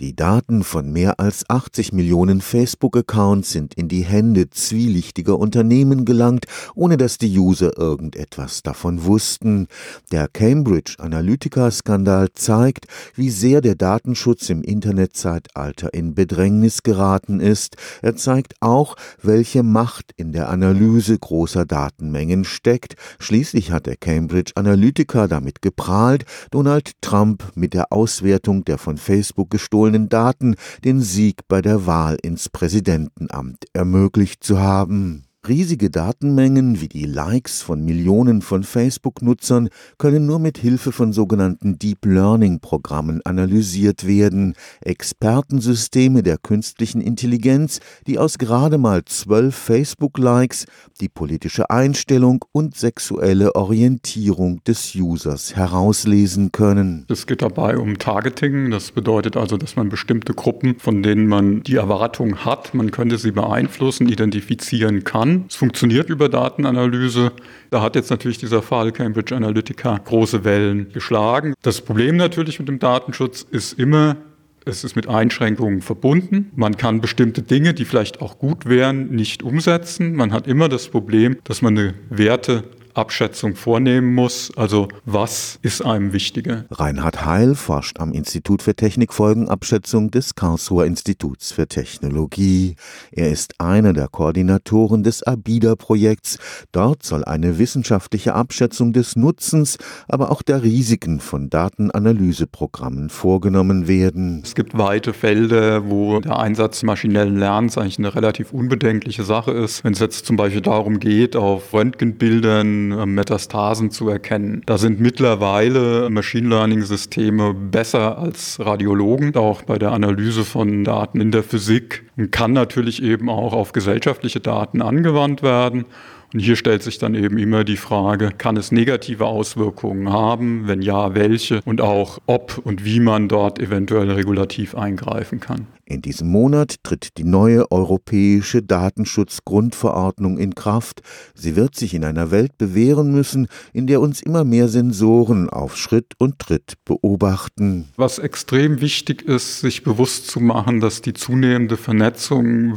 Die Daten von mehr als 80 Millionen Facebook-Accounts sind in die Hände zwielichtiger Unternehmen gelangt, ohne dass die User irgendetwas davon wussten. Der Cambridge Analytica-Skandal zeigt, wie sehr der Datenschutz im Internetzeitalter in Bedrängnis geraten ist. Er zeigt auch, welche Macht in der Analyse großer Datenmengen steckt. Schließlich hat der Cambridge Analytica damit geprahlt, Donald Trump mit der Auswertung der von Facebook gestohlenen gestohlenen Daten den Sieg bei der Wahl ins Präsidentenamt ermöglicht zu haben. Riesige Datenmengen wie die Likes von Millionen von Facebook-Nutzern können nur mit Hilfe von sogenannten Deep Learning-Programmen analysiert werden, Expertensysteme der künstlichen Intelligenz, die aus gerade mal zwölf Facebook-Likes die politische Einstellung und sexuelle Orientierung des Users herauslesen können. Es geht dabei um Targeting, das bedeutet also, dass man bestimmte Gruppen, von denen man die Erwartung hat, man könnte sie beeinflussen, identifizieren kann Es funktioniert über Datenanalyse. Da hat jetzt natürlich dieser Fall Cambridge Analytica große Wellen geschlagen. Das Problem natürlich mit dem Datenschutz ist immer, es ist mit Einschränkungen verbunden. Man kann bestimmte Dinge, die vielleicht auch gut wären, nicht umsetzen. Man hat immer das Problem, dass man eine Werte Abschätzung vornehmen muss. Also was ist einem wichtiger? Reinhard Heil forscht am Institut für Technikfolgenabschätzung des Karlsruher Instituts für Technologie. Er ist einer der Koordinatoren des ABIDA-Projekts. Dort soll eine wissenschaftliche Abschätzung des Nutzens, aber auch der Risiken von Datenanalyseprogrammen vorgenommen werden. Es gibt weite Felder, wo der Einsatz maschinellen Lernens eigentlich eine relativ unbedenkliche Sache ist. Wenn es jetzt zum Beispiel darum geht, auf Röntgenbildern Metastasen zu erkennen. Da sind mittlerweile Machine Learning-Systeme besser als Radiologen, auch bei der Analyse von Daten in der Physik und kann natürlich eben auch auf gesellschaftliche Daten angewandt werden. Und hier stellt sich dann eben immer die Frage, kann es negative Auswirkungen haben? Wenn ja, welche? Und auch, ob und wie man dort eventuell regulativ eingreifen kann. In diesem Monat tritt die neue europäische Datenschutzgrundverordnung in Kraft. Sie wird sich in einer Welt bewähren müssen, in der uns immer mehr Sensoren auf Schritt und Tritt beobachten. Was extrem wichtig ist, sich bewusst zu machen, dass die zunehmende Vernetzung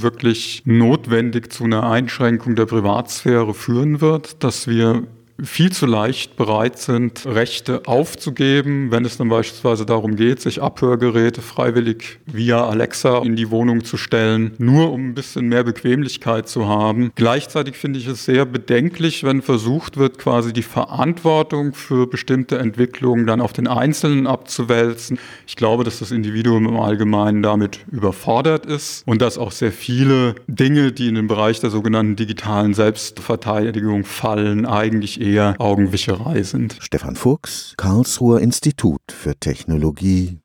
wirklich notwendig zu einer Einschränkung der Privatsphäre führen wird, dass wir viel zu leicht bereit sind, Rechte aufzugeben, wenn es dann beispielsweise darum geht, sich Abhörgeräte freiwillig via Alexa in die Wohnung zu stellen, nur um ein bisschen mehr Bequemlichkeit zu haben. Gleichzeitig finde ich es sehr bedenklich, wenn versucht wird, quasi die Verantwortung für bestimmte Entwicklungen dann auf den Einzelnen abzuwälzen. Ich glaube, dass das Individuum im Allgemeinen damit überfordert ist und dass auch sehr viele Dinge, die in den Bereich der sogenannten digitalen Selbstverteidigung fallen, eigentlich eher eher Augenwischerei sind. Stefan Fuchs, Karlsruher Institut für Technologie